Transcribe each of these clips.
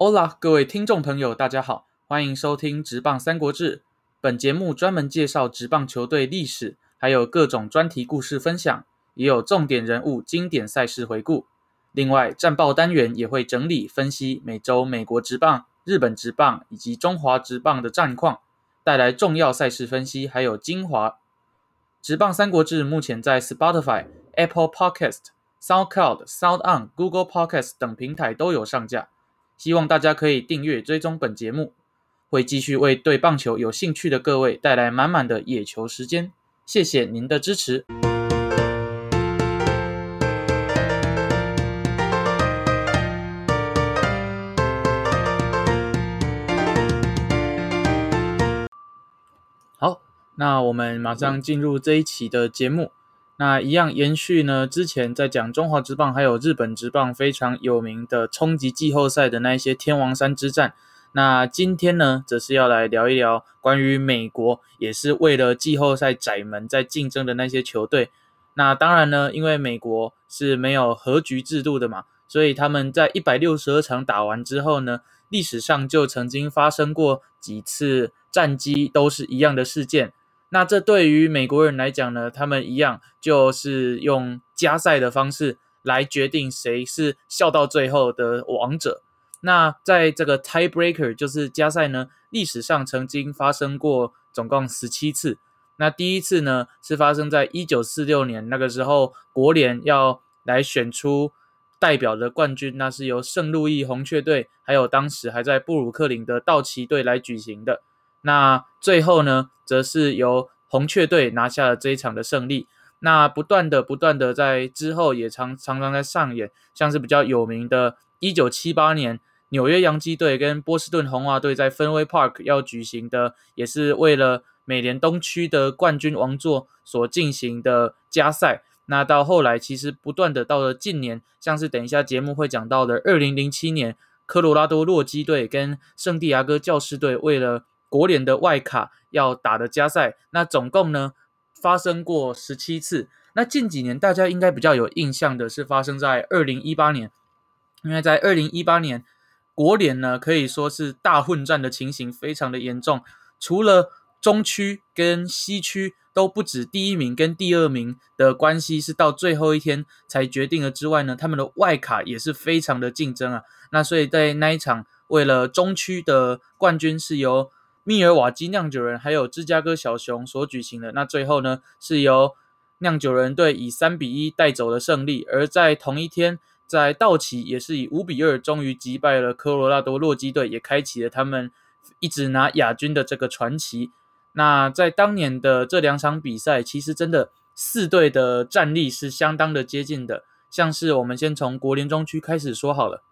Hola，各位听众朋友，大家好，欢迎收听《职棒三国志》。本节目专门介绍职棒球队历史，还有各种专题故事分享，也有重点人物、经典赛事回顾。另外，战报单元也会整理分析每周美国职棒、日本职棒以及中华职棒的战况，带来重要赛事分析，还有精华。职棒三国志目前在 Spotify、Apple Podcast、SoundCloud、SoundOn、Google Podcast 等平台都有上架。希望大家可以订阅追踪本节目，会继续为对棒球有兴趣的各位带来满满的野球时间。谢谢您的支持。好，那我们马上进入这一期的节目。那一样延续呢？之前在讲中华职棒还有日本职棒非常有名的冲击季后赛的那一些天王山之战。那今天呢，则是要来聊一聊关于美国也是为了季后赛窄门在竞争的那些球队。那当然呢，因为美国是没有和局制度的嘛，所以他们在一百六十二场打完之后呢，历史上就曾经发生过几次战绩都是一样的事件。那这对于美国人来讲呢，他们一样就是用加赛的方式来决定谁是笑到最后的王者。那在这个 tiebreaker 就是加赛呢，历史上曾经发生过总共十七次。那第一次呢是发生在一九四六年，那个时候国联要来选出代表的冠军，那是由圣路易红雀队还有当时还在布鲁克林的道奇队来举行的。那最后呢，则是由红雀队拿下了这一场的胜利。那不断的、不断的在之后也常常常在上演，像是比较有名的1978年纽约洋基队跟波士顿红袜队在芬威 Park 要举行的，也是为了美联东区的冠军王座所进行的加赛。那到后来，其实不断的到了近年，像是等一下节目会讲到的2007年科罗拉多洛基队跟圣地亚哥教士队为了国联的外卡要打的加赛，那总共呢发生过十七次。那近几年大家应该比较有印象的是发生在二零一八年，因为在二零一八年国联呢可以说是大混战的情形非常的严重，除了中区跟西区都不止第一名跟第二名的关系是到最后一天才决定了之外呢，他们的外卡也是非常的竞争啊。那所以在那一场为了中区的冠军是由密尔瓦基酿酒人还有芝加哥小熊所举行的，那最后呢是由酿酒人队以三比一带走了胜利，而在同一天，在道奇也是以五比二终于击败了科罗拉多洛基队，也开启了他们一直拿亚军的这个传奇。那在当年的这两场比赛，其实真的四队的战力是相当的接近的，像是我们先从国联中区开始说好了。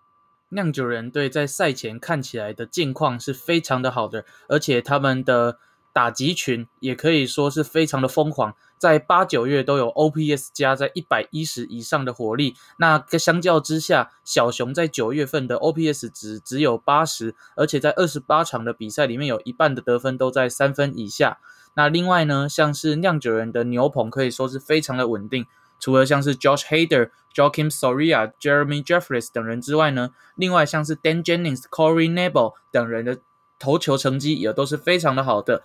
酿酒人队在赛前看起来的境况是非常的好的，而且他们的打击群也可以说是非常的疯狂，在八九月都有 OPS 加在一百一十以上的火力。那相较之下，小熊在九月份的 OPS 值只有八十，而且在二十八场的比赛里面有一半的得分都在三分以下。那另外呢，像是酿酒人的牛棚可以说是非常的稳定。除了像是 Josh Hader、Joakim Soria、Jeremy Jeffries 等人之外呢，另外像是 Dan Jennings、Corey Nebel 等人的投球成绩也都是非常的好的。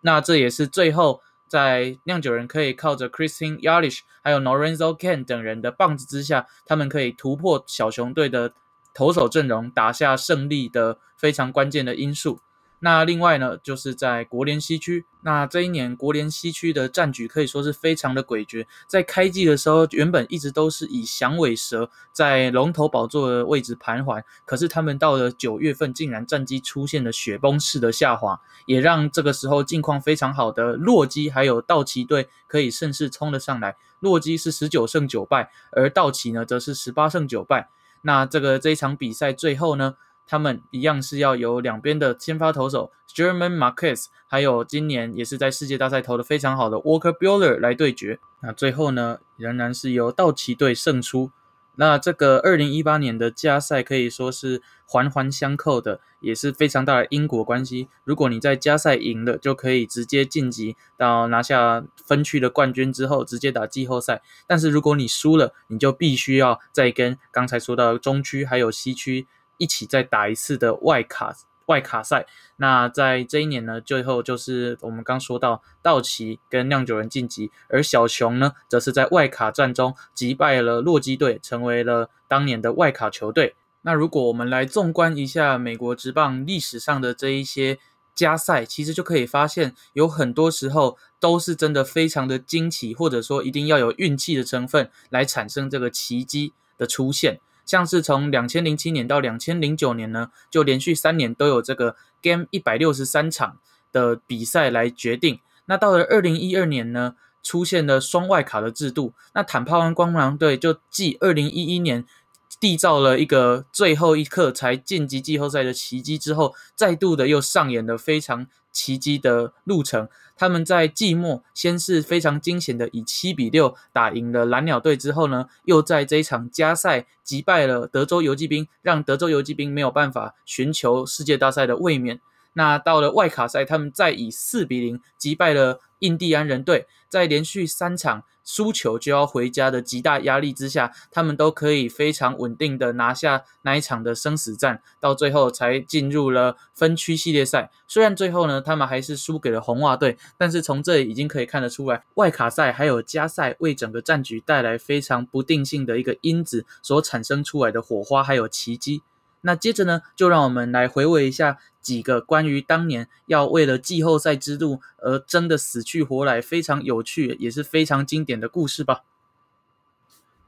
那这也是最后在酿酒人可以靠着 Christine Yalish 还有 Lorenzo Ken 等人的棒子之下，他们可以突破小熊队的投手阵容，打下胜利的非常关键的因素。那另外呢，就是在国联西区，那这一年国联西区的战局可以说是非常的诡谲。在开季的时候，原本一直都是以响尾蛇在龙头宝座的位置盘桓，可是他们到了九月份，竟然战绩出现了雪崩式的下滑，也让这个时候境况非常好的洛基还有道奇队可以顺势冲了上来。洛基是十九胜九败，而道奇呢则是十八胜九败。那这个这一场比赛最后呢？他们一样是要由两边的先发投手 German Marquez，还有今年也是在世界大赛投的非常好的 Walker Bueller 来对决。那最后呢，仍然是由道奇队胜出。那这个二零一八年的加赛可以说是环环相扣的，也是非常大的因果关系。如果你在加赛赢了，就可以直接晋级到拿下分区的冠军之后，直接打季后赛。但是如果你输了，你就必须要再跟刚才说到中区还有西区。一起再打一次的外卡外卡赛。那在这一年呢，最后就是我们刚说到道奇跟酿酒人晋级，而小熊呢，则是在外卡战中击败了洛基队，成为了当年的外卡球队。那如果我们来纵观一下美国职棒历史上的这一些加赛，其实就可以发现，有很多时候都是真的非常的惊奇，或者说一定要有运气的成分来产生这个奇迹的出现。像是从两千零七年到两千零九年呢，就连续三年都有这个 Game 一百六十三场的比赛来决定。那到了二零一二年呢，出现了双外卡的制度。那坦帕湾光芒队就继二零一一年缔造了一个最后一刻才晋级季后赛的奇迹之后，再度的又上演了非常奇迹的路程。他们在季末先是非常惊险的以七比六打赢了蓝鸟队之后呢，又在这一场加赛击败了德州游击兵，让德州游击兵没有办法寻求世界大赛的卫冕。那到了外卡赛，他们再以四比零击败了印第安人队，在连续三场。输球就要回家的极大压力之下，他们都可以非常稳定的拿下那一场的生死战，到最后才进入了分区系列赛。虽然最后呢，他们还是输给了红袜队，但是从这里已经可以看得出来，外卡赛还有加赛为整个战局带来非常不定性的一个因子所产生出来的火花还有奇迹。那接着呢，就让我们来回味一下几个关于当年要为了季后赛之路而争得死去活来、非常有趣也是非常经典的故事吧。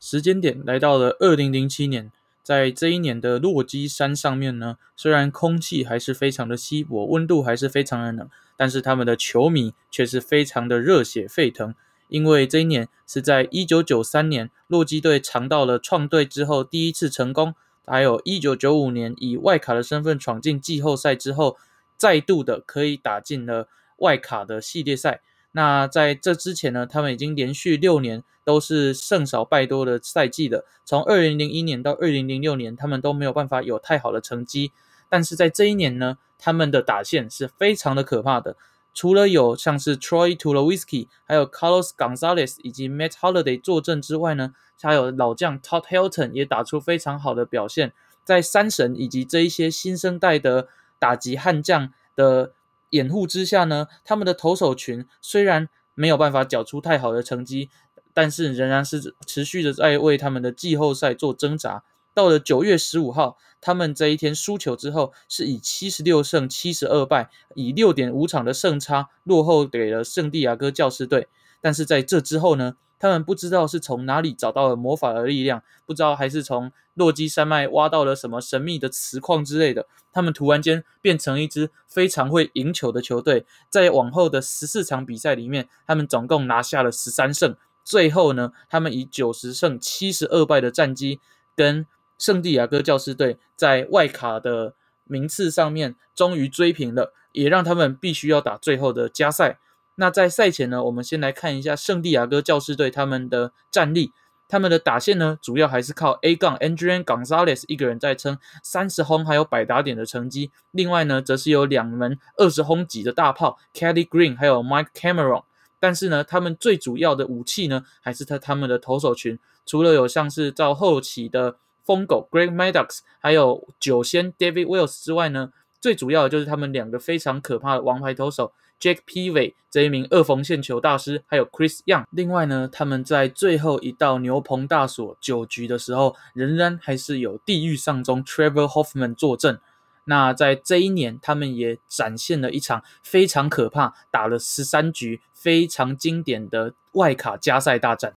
时间点来到了二零零七年，在这一年的落基山上面呢，虽然空气还是非常的稀薄，温度还是非常的冷，但是他们的球迷却是非常的热血沸腾，因为这一年是在一九九三年洛基队尝到了创队之后第一次成功。还有一九九五年以外卡的身份闯进季后赛之后，再度的可以打进了外卡的系列赛。那在这之前呢，他们已经连续六年都是胜少败多的赛季的。从二零零一年到二零零六年，他们都没有办法有太好的成绩。但是在这一年呢，他们的打线是非常的可怕的。除了有像是 Troy Tulowitzki，还有 Carlos Gonzalez 以及 Matt Holiday 坐镇之外呢，还有老将 Todd Helton 也打出非常好的表现。在三神以及这一些新生代的打击悍将的掩护之下呢，他们的投手群虽然没有办法缴出太好的成绩，但是仍然是持续的在为他们的季后赛做挣扎。到了九月十五号，他们这一天输球之后，是以七十六胜七十二败，以六点五场的胜差落后给了圣地亚哥教师队。但是在这之后呢，他们不知道是从哪里找到了魔法的力量，不知道还是从洛基山脉挖到了什么神秘的磁矿之类的，他们突然间变成一支非常会赢球的球队。在往后的十四场比赛里面，他们总共拿下了十三胜。最后呢，他们以九十胜七十二败的战绩跟。圣地亚哥教师队在外卡的名次上面终于追平了，也让他们必须要打最后的加赛。那在赛前呢，我们先来看一下圣地亚哥教师队他们的战力。他们的打线呢，主要还是靠 A 杠 Andrew Gonzalez 一个人在撑三十轰还有百打点的成绩。另外呢，则是有两门二十轰级的大炮 Kelly Green 还有 Mike Cameron。但是呢，他们最主要的武器呢，还是他他们的投手群。除了有像是到后期的疯狗 Greg Maddox 还有九仙 David Wells 之外呢，最主要的就是他们两个非常可怕的王牌投手 jack peavy 这一名二缝线球大师，还有 Chris Young。另外呢，他们在最后一道牛棚大锁九局的时候，仍然还是有地狱上中 Trevor Hoffman 坐镇。那在这一年，他们也展现了一场非常可怕，打了十三局非常经典的外卡加赛大战。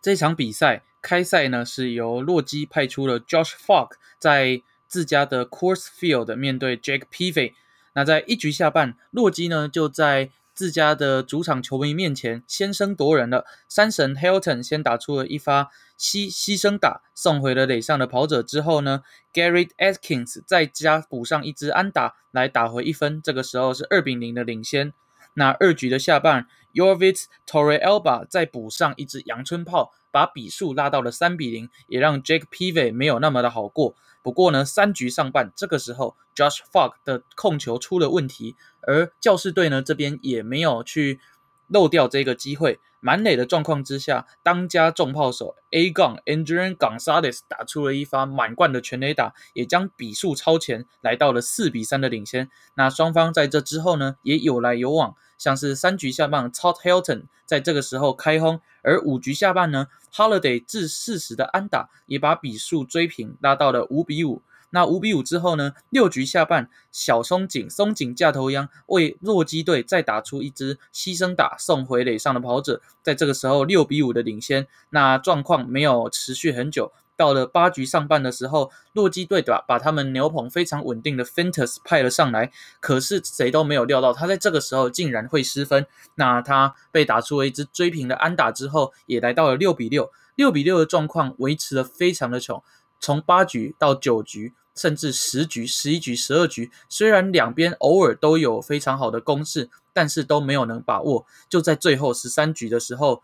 这场比赛。开赛呢是由洛基派出了 Josh Falk 在自家的 Course Field 面对 Jake Peavy。那在一局下半，洛基呢就在自家的主场球迷面前先声夺人了。山神 Hilton 先打出了一发牺牺牲打，送回了垒上的跑者之后呢，Garrett Atkins 再加补上一支安打来打回一分。这个时候是二比零的领先。那二局的下半，Yorvitz Torrealba 再补上一支阳春炮。把比数拉到了三比零，也让 Jake p i v e 没有那么的好过。不过呢，三局上半这个时候，Josh Fogg 的控球出了问题，而教士队呢这边也没有去漏掉这个机会。满垒的状况之下，当家重炮手 A 杠 Andrew Gonzalez 打出了一发满贯的全垒打，也将比数超前，来到了四比三的领先。那双方在这之后呢，也有来有往，像是三局下半 Todd Hilton 在这个时候开轰，而五局下半呢，Holiday 至四十的安打也把比数追平，拉到了五比五。那五比五之后呢？六局下半，小松井松井架头央为洛基队再打出一支牺牲打送回垒上的跑者，在这个时候六比五的领先。那状况没有持续很久，到了八局上半的时候，洛基队把把他们牛棚非常稳定的 Fintus 派了上来，可是谁都没有料到他在这个时候竟然会失分。那他被打出了一支追平的安打之后，也来到了六比六。六比六的状况维持的非常的穷，从八局到九局。甚至十局、十一局、十二局，虽然两边偶尔都有非常好的攻势，但是都没有能把握。就在最后十三局的时候，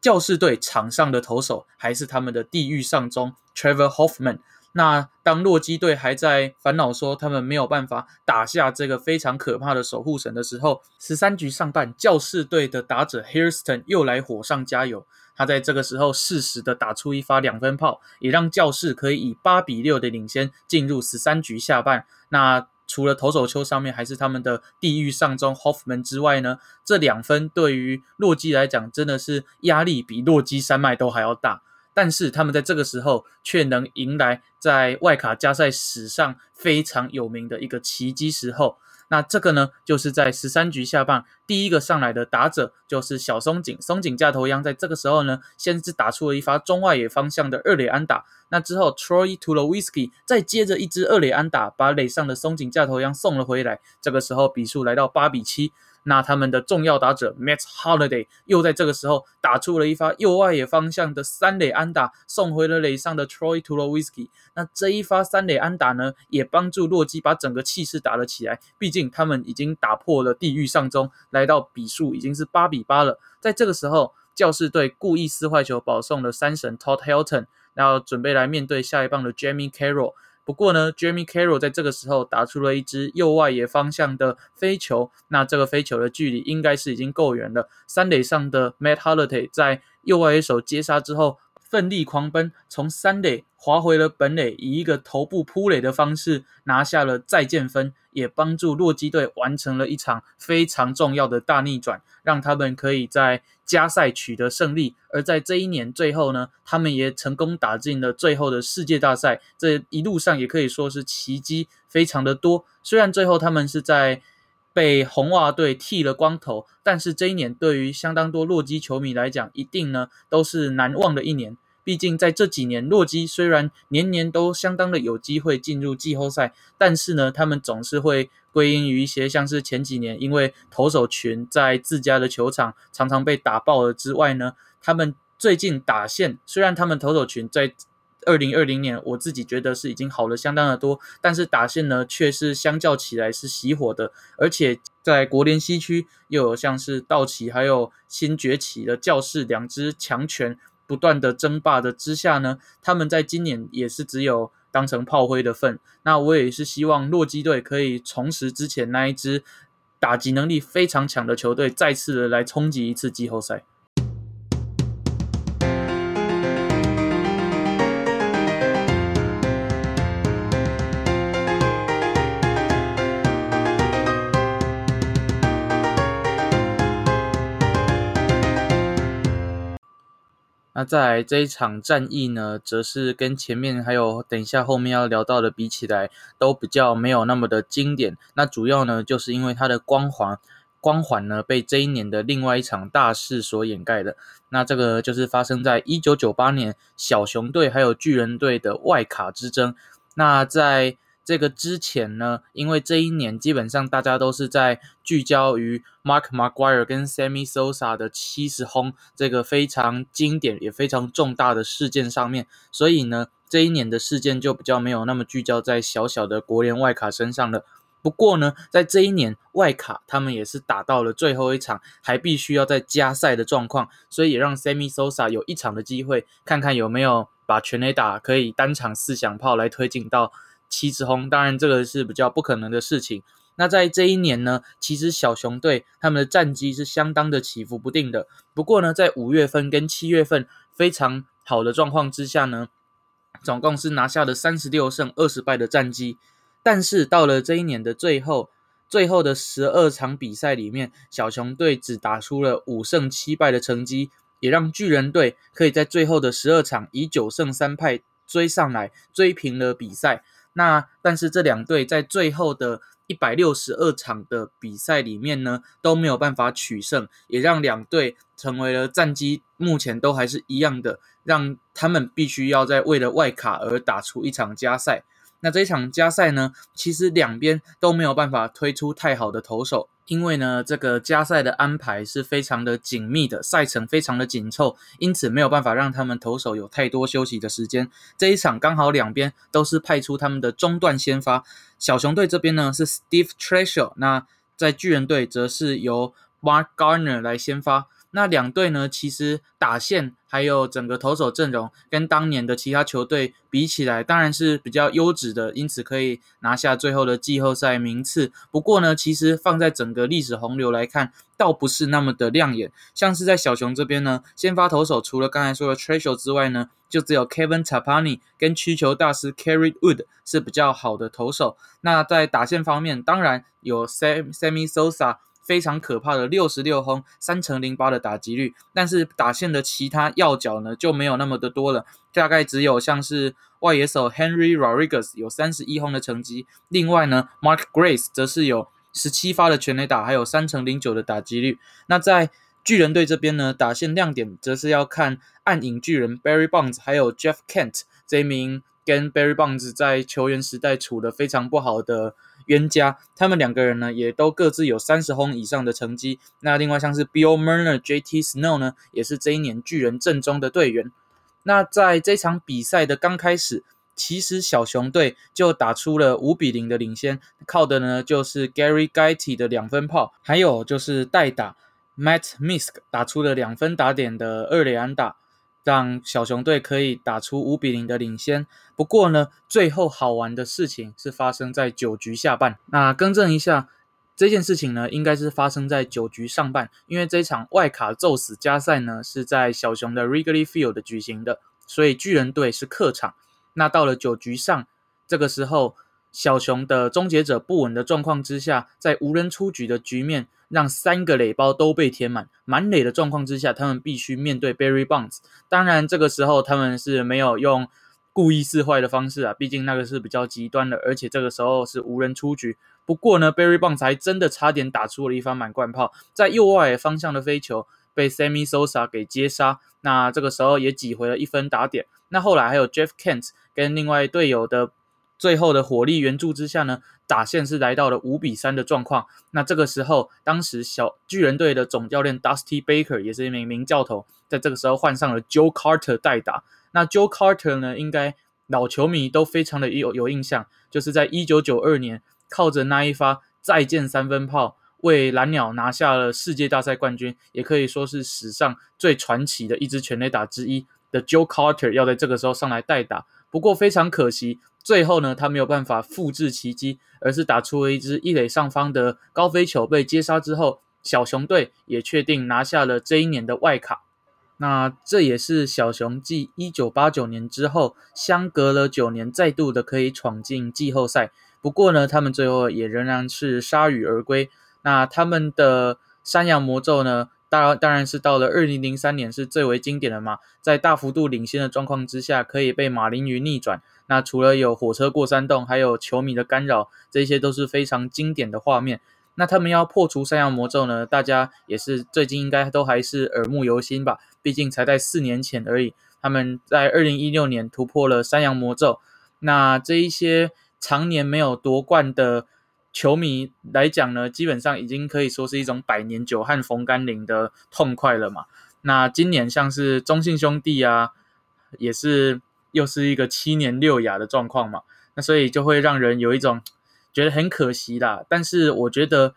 教士队场上的投手还是他们的地狱上中 Trevor Hoffman。那当洛基队还在烦恼说他们没有办法打下这个非常可怕的守护神的时候，十三局上半，教士队的打者 Hairston 又来火上加油。他在这个时候适时的打出一发两分炮，也让教士可以以八比六的领先进入十三局下半。那除了投手丘上面还是他们的地狱上中 Hoffman 之外呢，这两分对于洛基来讲真的是压力比洛基山脉都还要大。但是他们在这个时候却能迎来在外卡加赛史上非常有名的一个奇迹时候。那这个呢，就是在十三局下半第一个上来的打者就是小松井，松井架头央在这个时候呢，先是打出了一发中外野方向的二垒安打。那之后，Troy t u l o w i s k y 再接着一支二垒安打，把垒上的松井架头央送了回来。这个时候比数来到八比七。那他们的重要打者 Matt Holiday 又在这个时候打出了一发右外野方向的三垒安打，送回了垒上的 Troy Tulowitzki。那这一发三垒安打呢，也帮助洛基把整个气势打了起来。毕竟他们已经打破了地狱上中，来到比数已经是八比八了。在这个时候，教士队故意撕坏球，保送了三神 Todd Hilton，然后准备来面对下一棒的 Jamie Carroll。不过呢，Jamie Carroll 在这个时候打出了一支右外野方向的飞球，那这个飞球的距离应该是已经够远了。三垒上的 Matt Holiday 在右外野手接杀之后。奋力狂奔，从三垒滑回了本垒，以一个头部扑垒的方式拿下了再见分，也帮助洛基队完成了一场非常重要的大逆转，让他们可以在加赛取得胜利。而在这一年最后呢，他们也成功打进了最后的世界大赛。这一路上也可以说是奇迹非常的多。虽然最后他们是在。被红袜队剃了光头，但是这一年对于相当多洛基球迷来讲，一定呢都是难忘的一年。毕竟在这几年，洛基虽然年年都相当的有机会进入季后赛，但是呢，他们总是会归因于一些像是前几年因为投手群在自家的球场常常被打爆了之外呢，他们最近打线虽然他们投手群在。二零二零年，我自己觉得是已经好了相当的多，但是打线呢却是相较起来是熄火的，而且在国联西区又有像是道奇还有新崛起的教士两支强权不断的争霸的之下呢，他们在今年也是只有当成炮灰的份。那我也是希望洛基队可以重拾之前那一支打击能力非常强的球队，再次的来冲击一次季后赛。那在这一场战役呢，则是跟前面还有等一下后面要聊到的比起来，都比较没有那么的经典。那主要呢，就是因为它的光环，光环呢被这一年的另外一场大事所掩盖的。那这个就是发生在一九九八年小熊队还有巨人队的外卡之争。那在这个之前呢，因为这一年基本上大家都是在聚焦于 Mark McGuire 跟 Sammy Sosa 的七十轰这个非常经典也非常重大的事件上面，所以呢，这一年的事件就比较没有那么聚焦在小小的国联外卡身上了。不过呢，在这一年外卡他们也是打到了最后一场，还必须要在加赛的状况，所以也让 Sammy Sosa 有一场的机会，看看有没有把全垒打可以单场四响炮来推进到。七支轰，当然这个是比较不可能的事情。那在这一年呢，其实小熊队他们的战绩是相当的起伏不定的。不过呢，在五月份跟七月份非常好的状况之下呢，总共是拿下了三十六胜二十败的战绩。但是到了这一年的最后，最后的十二场比赛里面，小熊队只打出了五胜七败的成绩，也让巨人队可以在最后的十二场以九胜三败追上来，追平了比赛。那但是这两队在最后的一百六十二场的比赛里面呢，都没有办法取胜，也让两队成为了战绩目前都还是一样的，让他们必须要在为了外卡而打出一场加赛。那这一场加赛呢，其实两边都没有办法推出太好的投手，因为呢，这个加赛的安排是非常的紧密的，赛程非常的紧凑，因此没有办法让他们投手有太多休息的时间。这一场刚好两边都是派出他们的中段先发，小熊队这边呢是 Steve Treasure，那在巨人队则是由 Mark Garner 来先发。那两队呢，其实打线还有整个投手阵容跟当年的其他球队比起来，当然是比较优质的，因此可以拿下最后的季后赛名次。不过呢，其实放在整个历史洪流来看，倒不是那么的亮眼。像是在小熊这边呢，先发投手除了刚才说的 Treasure 之外呢，就只有 Kevin Tapani 跟曲球大师 Carry Wood 是比较好的投手。那在打线方面，当然有 Sam Sammy Sosa。非常可怕的六十六轰三乘零八的打击率，但是打线的其他要角呢就没有那么的多了，大概只有像是外野手 Henry Rodriguez 有三十一轰的成绩，另外呢 Mark Grace 则是有十七发的全垒打，还有三乘零九的打击率。那在巨人队这边呢，打线亮点则是要看暗影巨人 Barry Bonds 还有 Jeff Kent 这一名跟 Barry Bonds 在球员时代处的非常不好的。冤家，他们两个人呢，也都各自有三十轰以上的成绩。那另外像是 Bill Murner、J.T. Snow 呢，也是这一年巨人阵中的队员。那在这场比赛的刚开始，其实小熊队就打出了五比零的领先，靠的呢就是 Gary Gaiti 的两分炮，还有就是代打 Matt Misk 打出了两分打点的二垒安打。让小熊队可以打出五比零的领先。不过呢，最后好玩的事情是发生在九局下半。那更正一下，这件事情呢，应该是发生在九局上半，因为这场外卡咒死加赛呢是在小熊的 Rigley Field 举行的，所以巨人队是客场。那到了九局上，这个时候。小熊的终结者不稳的状况之下，在无人出局的局面，让三个垒包都被填满，满垒的状况之下，他们必须面对 Barry Bonds。当然，这个时候他们是没有用故意示坏的方式啊，毕竟那个是比较极端的，而且这个时候是无人出局。不过呢，Barry Bonds 还真的差点打出了一发满贯炮，在右外方向的飞球被 Sammy Sosa 给接杀，那这个时候也挤回了一分打点。那后来还有 Jeff Kent 跟另外队友的。最后的火力援助之下呢，打线是来到了五比三的状况。那这个时候，当时小巨人队的总教练 Dusty Baker 也是一名名教头，在这个时候换上了 Joe Carter 代打。那 Joe Carter 呢，应该老球迷都非常的有有印象，就是在一九九二年靠着那一发再见三分炮，为蓝鸟拿下了世界大赛冠军，也可以说是史上最传奇的一支全垒打之一的 Joe Carter 要在这个时候上来代打。不过非常可惜。最后呢，他没有办法复制奇迹，而是打出了一支一垒上方的高飞球被接杀之后，小熊队也确定拿下了这一年的外卡。那这也是小熊继一九八九年之后，相隔了九年再度的可以闯进季后赛。不过呢，他们最后也仍然是铩羽而归。那他们的山羊魔咒呢？当然当然是到了二零零三年是最为经典的嘛，在大幅度领先的状况之下，可以被马林鱼逆转。那除了有火车过山洞，还有球迷的干扰，这些都是非常经典的画面。那他们要破除山羊魔咒呢？大家也是最近应该都还是耳目犹新吧？毕竟才在四年前而已。他们在二零一六年突破了山羊魔咒。那这一些常年没有夺冠的。球迷来讲呢，基本上已经可以说是一种百年久旱逢甘霖的痛快了嘛。那今年像是中信兄弟啊，也是又是一个七年六亚的状况嘛。那所以就会让人有一种觉得很可惜啦。但是我觉得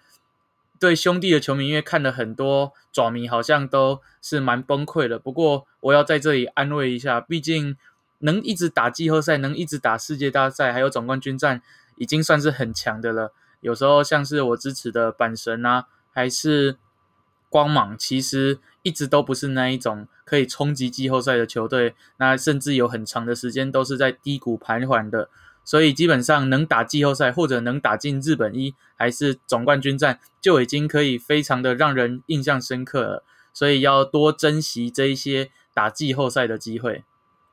对兄弟的球迷，因为看了很多爪迷，好像都是蛮崩溃的。不过我要在这里安慰一下，毕竟能一直打季后赛，能一直打世界大赛，还有总冠军战，已经算是很强的了。有时候像是我支持的阪神啊，还是光芒，其实一直都不是那一种可以冲击季后赛的球队，那甚至有很长的时间都是在低谷徘徊的。所以基本上能打季后赛或者能打进日本一还是总冠军战，就已经可以非常的让人印象深刻了。所以要多珍惜这一些打季后赛的机会。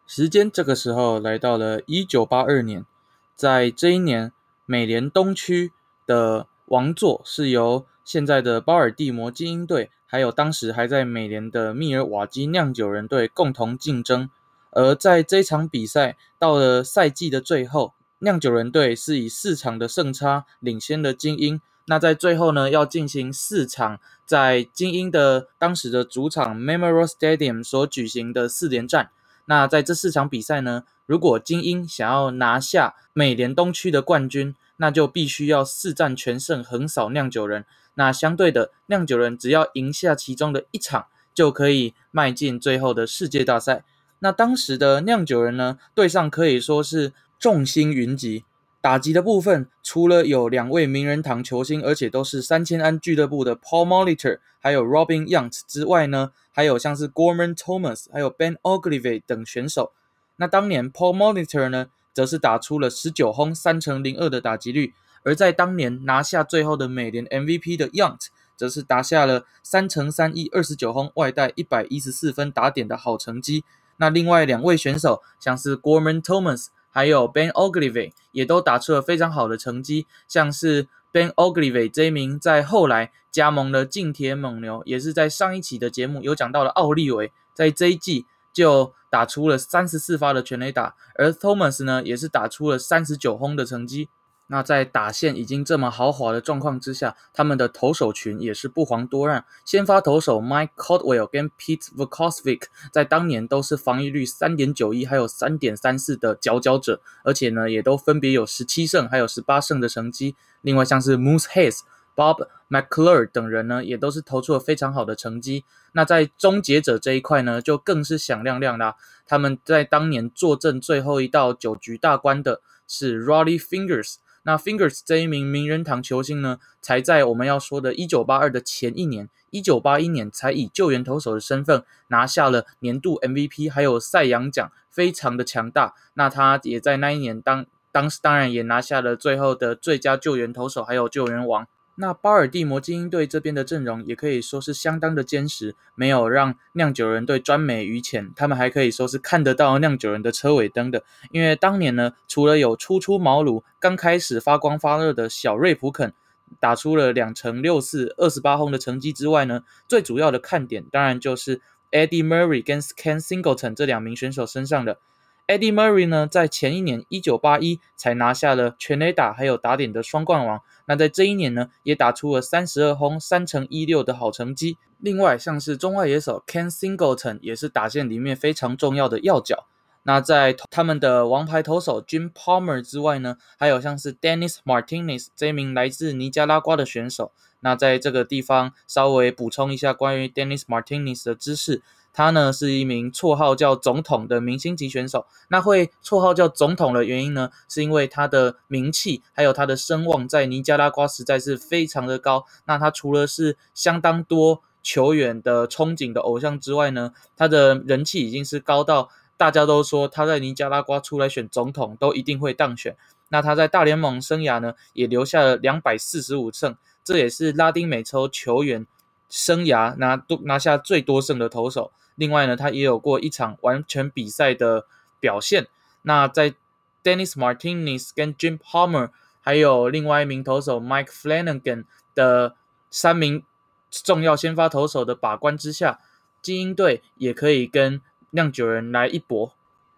时间这个时候来到了一九八二年，在这一年，美联东区的王座是由现在的巴尔的摩精英队，还有当时还在美联的密尔瓦基酿酒人队共同竞争。而在这场比赛到了赛季的最后，酿酒人队是以四场的胜差领先了精英。那在最后呢，要进行四场在精英的当时的主场 Memorial Stadium 所举行的四连战。那在这四场比赛呢，如果精英想要拿下美联东区的冠军，那就必须要四战全胜，横扫酿酒人。那相对的，酿酒人只要赢下其中的一场，就可以迈进最后的世界大赛。那当时的酿酒人呢，队上可以说是众星云集。打击的部分，除了有两位名人堂球星，而且都是三千安俱乐部的 Paul Molitor，还有 Robin Yount 之外呢，还有像是 Gorman Thomas，还有 Ben Oglivie 等选手。那当年 Paul Monitor 呢，则是打出了十九轰三成零二的打击率，而在当年拿下最后的美联 MVP 的 Young，则是打下了三成三一二十九轰外带一百一十四分打点的好成绩。那另外两位选手，像是 Gorman Thomas。还有 Ben Oglivie 也都打出了非常好的成绩，像是 Ben Oglivie 这一名在后来加盟了近铁猛牛，也是在上一期的节目有讲到了奥利维，在这一季就打出了三十四发的全垒打，而 Thomas 呢也是打出了三十九轰的成绩。那在打线已经这么豪华的状况之下，他们的投手群也是不遑多让。先发投手 Mike Caldwell 跟 Pete v u k o s v i c 在当年都是防御率三点九一还有三点三四的佼佼者，而且呢也都分别有十七胜还有十八胜的成绩。另外像是 Moose Hayes、Bob McClure 等人呢，也都是投出了非常好的成绩。那在终结者这一块呢，就更是响亮亮啦。他们在当年坐镇最后一道九局大关的是 Rolly Fingers。那 Fingers 这一名名人堂球星呢，才在我们要说的1982的前一年，1981年才以救援投手的身份拿下了年度 MVP，还有赛扬奖，非常的强大。那他也在那一年当当时当然也拿下了最后的最佳救援投手，还有救援王。那巴尔的摩精英队这边的阵容也可以说是相当的坚实，没有让酿酒人队专美于前。他们还可以说是看得到酿酒人的车尾灯的，因为当年呢，除了有初出茅庐、刚开始发光发热的小瑞普肯打出了两成六四、二十八轰的成绩之外呢，最主要的看点当然就是 Eddie Murray 跟 Ken Singleton 这两名选手身上的。Eddie Murray 呢，在前一年一九八一才拿下了全垒打还有打点的双冠王。那在这一年呢，也打出了三十二轰三乘一六的好成绩。另外，像是中外野手 Ken Singleton 也是打线里面非常重要的要角。那在他们的王牌投手 Jim Palmer 之外呢，还有像是 Dennis Martinez 这名来自尼加拉瓜的选手。那在这个地方稍微补充一下关于 Dennis Martinez 的知识。他呢是一名绰号叫总统的明星级选手。那会绰号叫总统的原因呢，是因为他的名气还有他的声望在尼加拉瓜实在是非常的高。那他除了是相当多球员的憧憬的偶像之外呢，他的人气已经是高到大家都说他在尼加拉瓜出来选总统都一定会当选。那他在大联盟生涯呢也留下了两百四十五胜，这也是拉丁美洲球员生涯拿都拿下最多胜的投手。另外呢，他也有过一场完全比赛的表现。那在 Dennis Martinez 跟 Jim Palmer，还有另外一名投手 Mike Flanagan 的三名重要先发投手的把关之下，精英队也可以跟酿酒人来一搏。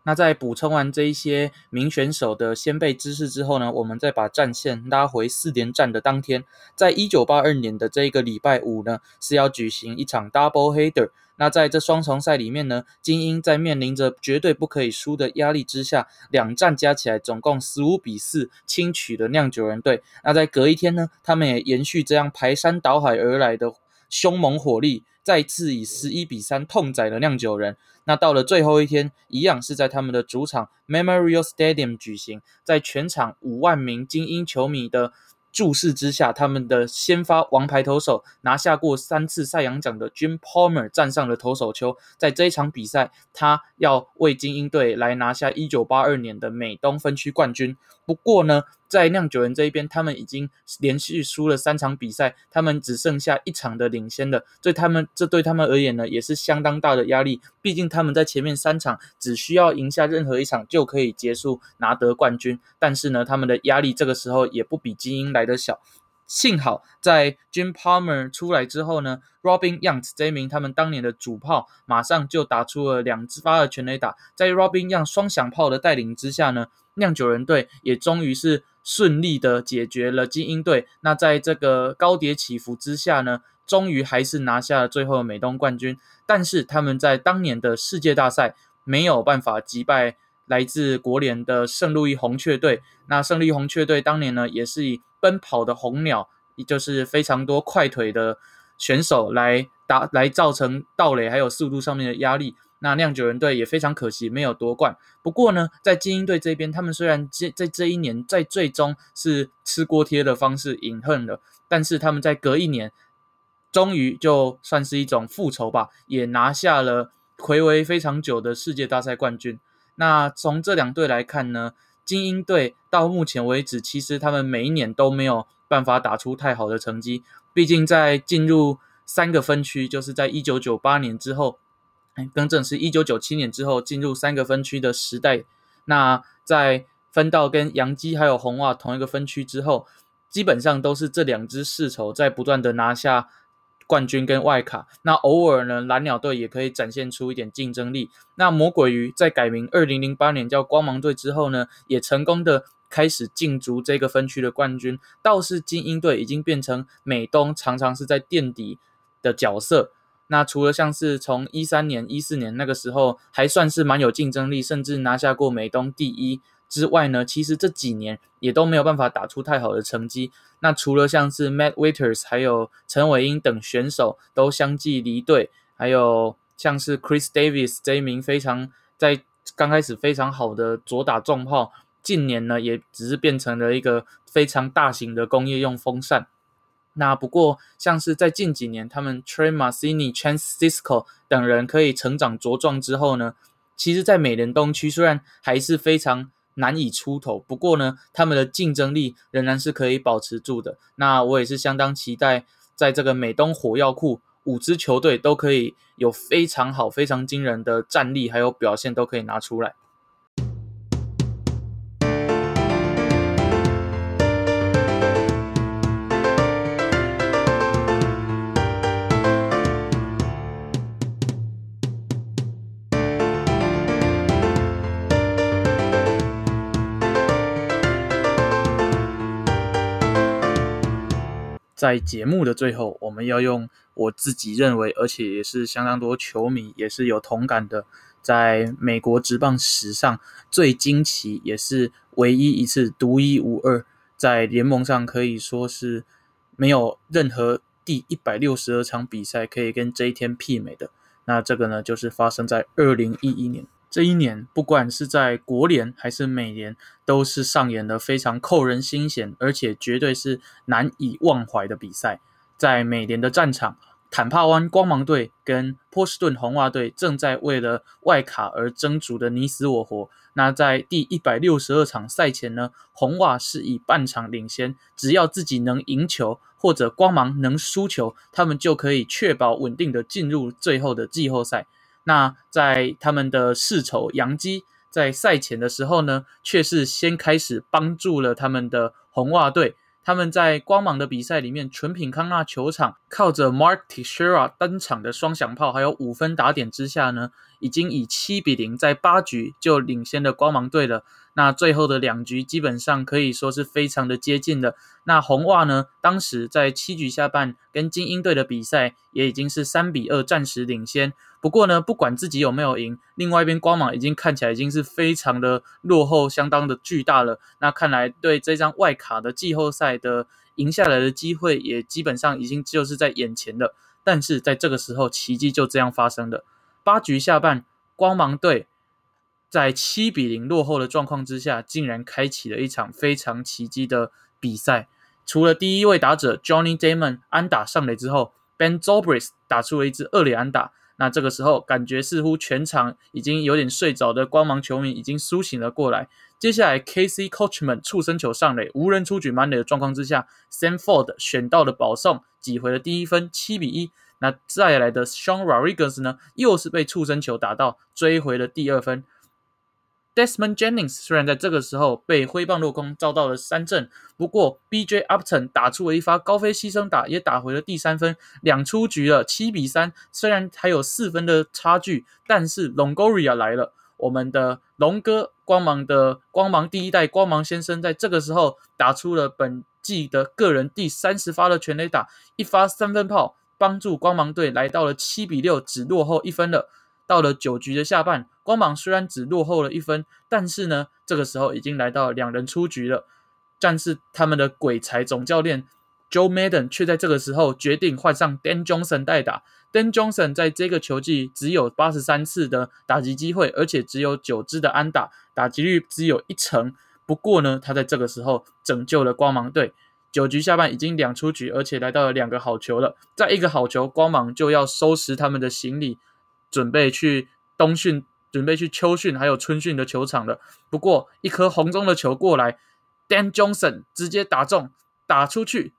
那在补充完这一些名选手的先辈知识之后呢，我们再把战线拉回四连战的当天，在一九八二年的这一个礼拜五呢，是要举行一场 Double Header。那在这双重赛里面呢，精英在面临着绝对不可以输的压力之下，两战加起来总共十五比四轻取了酿酒人队。那在隔一天呢，他们也延续这样排山倒海而来的凶猛火力，再次以十一比三痛宰了酿酒人。那到了最后一天，一样是在他们的主场 Memorial Stadium 举行，在全场五万名精英球迷的注视之下，他们的先发王牌投手拿下过三次赛扬奖的 Jim Palmer 站上了投手丘，在这一场比赛，他要为精英队来拿下一九八二年的美东分区冠军。不过呢，在酿酒人这一边，他们已经连续输了三场比赛，他们只剩下一场的领先了，对他们这对他们而言呢，也是相当大的压力。毕竟他们在前面三场只需要赢下任何一场就可以结束拿得冠军，但是呢，他们的压力这个时候也不比精英来的小。幸好在 Jim Palmer 出来之后呢，Robin Young 这一名他们当年的主炮马上就打出了两支发的全垒打，在 Robin Young 双响炮的带领之下呢，酿酒人队也终于是顺利的解决了精英队。那在这个高跌起伏之下呢，终于还是拿下了最后的美东冠军。但是他们在当年的世界大赛没有办法击败来自国联的圣路易红雀队。那圣路易红雀队当年呢，也是以奔跑的红鸟，也就是非常多快腿的选手来打，来造成盗垒还有速度上面的压力。那酿酒人队也非常可惜没有夺冠。不过呢，在精英队这边，他们虽然这在这一年在最终是吃锅贴的方式饮恨了，但是他们在隔一年，终于就算是一种复仇吧，也拿下了魁违非常久的世界大赛冠军。那从这两队来看呢？精英队到目前为止，其实他们每一年都没有办法打出太好的成绩。毕竟在进入三个分区，就是在一九九八年之后，更正是一九九七年之后进入三个分区的时代。那在分到跟洋基还有红袜同一个分区之后，基本上都是这两支世仇在不断的拿下。冠军跟外卡，那偶尔呢，蓝鸟队也可以展现出一点竞争力。那魔鬼鱼在改名二零零八年叫光芒队之后呢，也成功的开始竞逐这个分区的冠军。倒是精英队已经变成美东常常是在垫底的角色。那除了像是从一三年、一四年那个时候还算是蛮有竞争力，甚至拿下过美东第一。之外呢，其实这几年也都没有办法打出太好的成绩。那除了像是 Matt Waiters 还有陈伟英等选手都相继离队，还有像是 Chris Davis 这一名非常在刚开始非常好的左打重炮，近年呢也只是变成了一个非常大型的工业用风扇。那不过像是在近几年，他们 Trey Mancini、Chance Cisco 等人可以成长茁壮之后呢，其实，在美联东区虽然还是非常。难以出头，不过呢，他们的竞争力仍然是可以保持住的。那我也是相当期待，在这个美东火药库，五支球队都可以有非常好、非常惊人的战力，还有表现都可以拿出来。在节目的最后，我们要用我自己认为，而且也是相当多球迷也是有同感的，在美国职棒史上最惊奇，也是唯一一次独一无二，在联盟上可以说是没有任何第一百六十二场比赛可以跟这一天媲美的。那这个呢，就是发生在二零一一年。这一年，不管是在国联还是美联，都是上演了非常扣人心弦，而且绝对是难以忘怀的比赛。在美联的战场，坦帕湾光芒队跟波士顿红袜队正在为了外卡而争逐的你死我活。那在第一百六十二场赛前呢，红袜是以半场领先，只要自己能赢球或者光芒能输球，他们就可以确保稳定的进入最后的季后赛。那在他们的世仇杨基在赛前的时候呢，却是先开始帮助了他们的红袜队。他们在光芒的比赛里面，纯品康纳球场靠着 Mark Teixeira 登场的双响炮，还有五分打点之下呢，已经以七比零在八局就领先了光芒队了。那最后的两局基本上可以说是非常的接近的。那红袜呢，当时在七局下半跟精英队的比赛也已经是三比二暂时领先。不过呢，不管自己有没有赢，另外一边光芒已经看起来已经是非常的落后，相当的巨大了。那看来对这张外卡的季后赛的赢下来的机会也基本上已经就是在眼前了。但是在这个时候，奇迹就这样发生了。八局下半，光芒队。在七比零落后的状况之下，竟然开启了一场非常奇迹的比赛。除了第一位打者 Johnny Damon 安打上垒之后，Ben Zobrist 打出了一支二垒安打。那这个时候，感觉似乎全场已经有点睡着的光芒球迷已经苏醒了过来。接下来，K.C. Coachman 触身球上垒，无人出局满垒的状况之下，Sam Ford 选到了保送，挤回了第一分，七比一。那再来的 Sean Rodriguez 呢，又是被触身球打到，追回了第二分。Desmond Jennings 虽然在这个时候被挥棒落空，遭到了三振，不过 B.J. Upton 打出了一发高飞牺牲打，也打回了第三分，两出局了，七比三。虽然还有四分的差距，但是 Longoria 来了，我们的龙哥，光芒的光芒第一代光芒先生，在这个时候打出了本季的个人第三十发的全垒打，一发三分炮，帮助光芒队来到了七比六，只落后一分了。到了九局的下半，光芒虽然只落后了一分，但是呢，这个时候已经来到两人出局了。但是他们的鬼才总教练 Joe Madden 却在这个时候决定换上 Dan Johnson 代打。Dan Johnson 在这个球季只有八十三次的打击机会，而且只有九支的安打，打击率只有一成。不过呢，他在这个时候拯救了光芒队。九局下半已经两出局，而且来到了两个好球了。再一个好球，光芒就要收拾他们的行李。准备去冬训，准备去秋训，还有春训的球场了。不过，一颗红中的球过来，Dan Johnson 直接打中，打出去。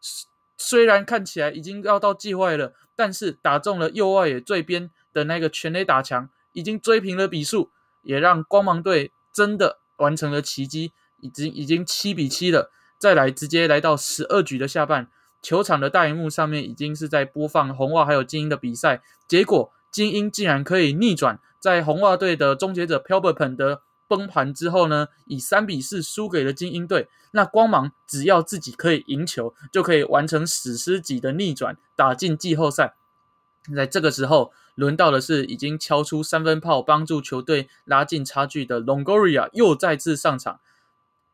虽然看起来已经要到季外了，但是打中了右外野最边的那个全垒打墙，已经追平了比数，也让光芒队真的完成了奇迹，已经已经七比七了。再来，直接来到十二局的下半，球场的大荧幕上面已经是在播放红袜还有精英的比赛结果。精英竟然可以逆转，在红袜队的终结者 p e l b e r p e n 的崩盘之后呢，以三比四输给了精英队。那光芒只要自己可以赢球，就可以完成史诗级的逆转，打进季后赛。在这个时候，轮到的是已经敲出三分炮，帮助球队拉近差距的 Longoria 又再次上场，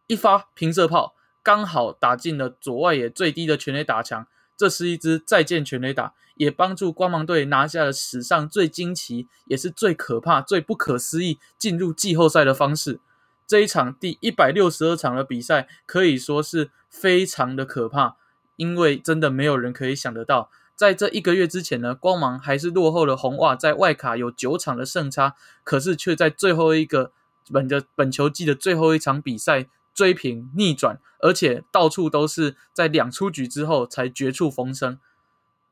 一发平射炮，刚好打进了左外野最低的全垒打墙。这是一支再见全垒打，也帮助光芒队拿下了史上最惊奇，也是最可怕、最不可思议进入季后赛的方式。这一场第一百六十二场的比赛可以说是非常的可怕，因为真的没有人可以想得到，在这一个月之前呢，光芒还是落后了红袜，在外卡有九场的胜差，可是却在最后一个本的本球季的最后一场比赛。追平逆转，而且到处都是在两出局之后才绝处逢生。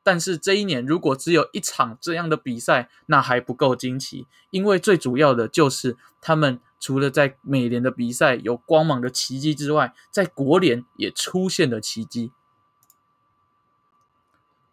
但是这一年如果只有一场这样的比赛，那还不够惊奇，因为最主要的就是他们除了在美联的比赛有光芒的奇迹之外，在国联也出现了奇迹。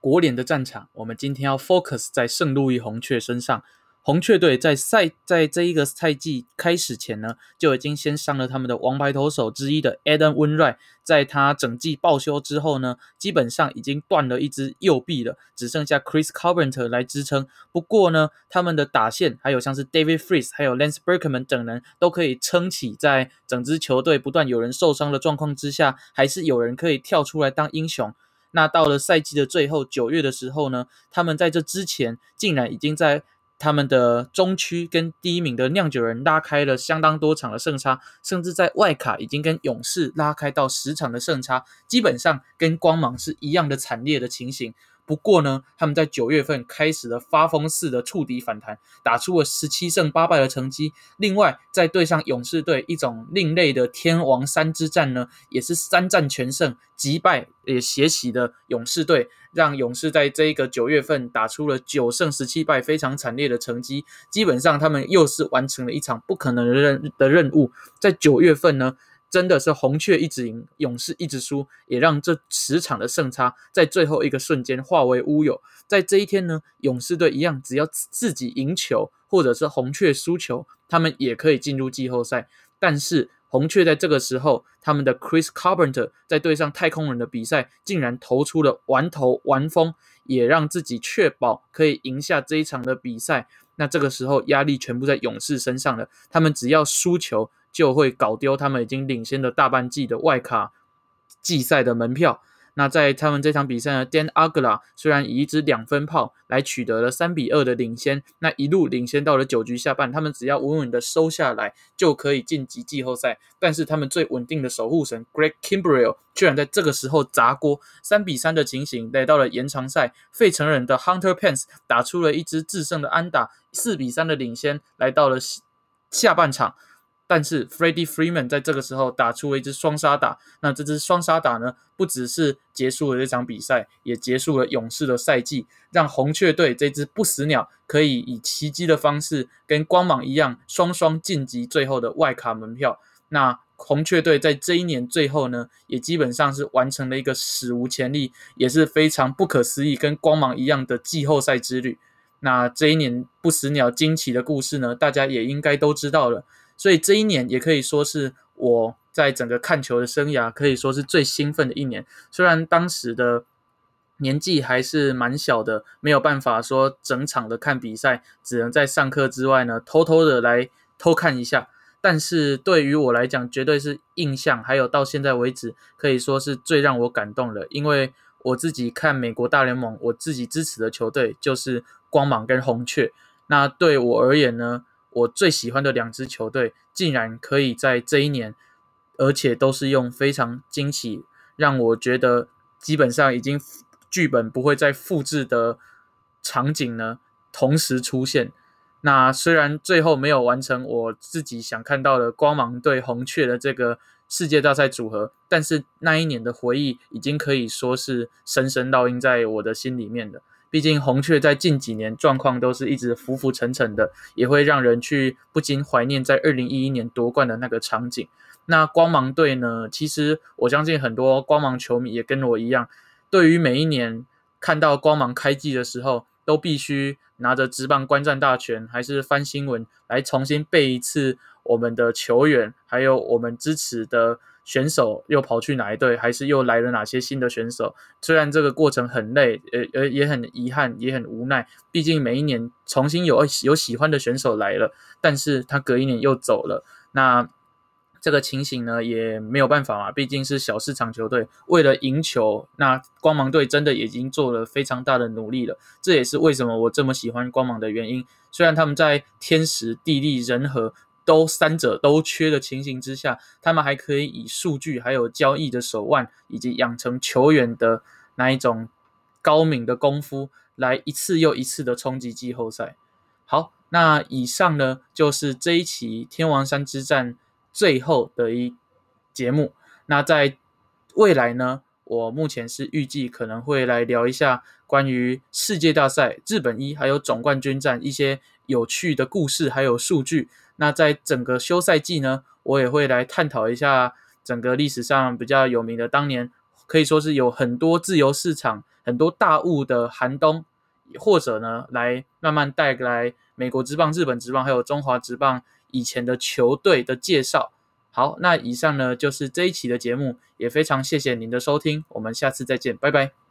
国联的战场，我们今天要 focus 在圣路易红雀身上。红雀队在赛在这一个赛季开始前呢，就已经先伤了他们的王牌投手之一的 Adam Winright，在他整季报销之后呢，基本上已经断了一只右臂了，只剩下 Chris Carpenter 来支撑。不过呢，他们的打线还有像是 David Freeze 还有 Lance Berkman 等人都可以撑起，在整支球队不断有人受伤的状况之下，还是有人可以跳出来当英雄。那到了赛季的最后九月的时候呢，他们在这之前竟然已经在他们的中区跟第一名的酿酒人拉开了相当多场的胜差，甚至在外卡已经跟勇士拉开到十场的胜差，基本上跟光芒是一样的惨烈的情形。不过呢，他们在九月份开始了发疯似的触底反弹，打出了十七胜八败的成绩。另外，在对上勇士队一种另类的天王山之战呢，也是三战全胜，击败也血洗的勇士队，让勇士在这一个九月份打出了九胜十七败非常惨烈的成绩。基本上，他们又是完成了一场不可能的任的任务。在九月份呢。真的是红雀一直赢，勇士一直输，也让这十场的胜差在最后一个瞬间化为乌有。在这一天呢，勇士队一样，只要自己赢球，或者是红雀输球，他们也可以进入季后赛。但是红雀在这个时候，他们的 Chris Carpenter 在对上太空人的比赛，竟然投出了完投完封，也让自己确保可以赢下这一场的比赛。那这个时候压力全部在勇士身上了，他们只要输球。就会搞丢他们已经领先的大半季的外卡季赛的门票。那在他们这场比赛呢，Dan Agla 虽然以一支两分炮来取得了三比二的领先，那一路领先到了九局下半，他们只要稳稳的收下来就可以晋级季后赛。但是他们最稳定的守护神 Greg Kimbrell 居然在这个时候砸锅，三比三的情形来到了延长赛，费城人的 Hunter Pence 打出了一支制胜的安打，四比三的领先来到了下半场。但是 Freddie Freeman 在这个时候打出了一支双杀打，那这支双杀打呢，不只是结束了这场比赛，也结束了勇士的赛季，让红雀队这只不死鸟可以以奇迹的方式跟光芒一样，双双晋级最后的外卡门票。那红雀队在这一年最后呢，也基本上是完成了一个史无前例，也是非常不可思议，跟光芒一样的季后赛之旅。那这一年不死鸟惊奇的故事呢，大家也应该都知道了。所以这一年也可以说是我在整个看球的生涯可以说是最兴奋的一年。虽然当时的年纪还是蛮小的，没有办法说整场的看比赛，只能在上课之外呢偷偷的来偷看一下。但是对于我来讲，绝对是印象，还有到现在为止可以说是最让我感动的。因为我自己看美国大联盟，我自己支持的球队就是光芒跟红雀。那对我而言呢？我最喜欢的两支球队竟然可以在这一年，而且都是用非常惊奇，让我觉得基本上已经剧本不会再复制的场景呢，同时出现。那虽然最后没有完成我自己想看到的光芒对红雀的这个世界大赛组合，但是那一年的回忆已经可以说是深深烙印在我的心里面的。毕竟红雀在近几年状况都是一直浮浮沉沉的，也会让人去不禁怀念在二零一一年夺冠的那个场景。那光芒队呢？其实我相信很多光芒球迷也跟我一样，对于每一年看到光芒开季的时候，都必须拿着直棒观战大全，还是翻新闻来重新背一次我们的球员，还有我们支持的。选手又跑去哪一队，还是又来了哪些新的选手？虽然这个过程很累，呃呃，也很遗憾，也很无奈。毕竟每一年重新有有喜欢的选手来了，但是他隔一年又走了。那这个情形呢，也没有办法嘛。毕竟是小市场球队，为了赢球，那光芒队真的已经做了非常大的努力了。这也是为什么我这么喜欢光芒的原因。虽然他们在天时地利人和。都三者都缺的情形之下，他们还可以以数据、还有交易的手腕，以及养成球员的那一种高明的功夫，来一次又一次的冲击季后赛。好，那以上呢就是这一期天王山之战最后的一节目。那在未来呢，我目前是预计可能会来聊一下关于世界大赛、日本一还有总冠军战一些有趣的故事，还有数据。那在整个休赛季呢，我也会来探讨一下整个历史上比较有名的当年，可以说是有很多自由市场、很多大雾的寒冬，或者呢，来慢慢带来美国职棒、日本职棒还有中华职棒以前的球队的介绍。好，那以上呢就是这一期的节目，也非常谢谢您的收听，我们下次再见，拜拜。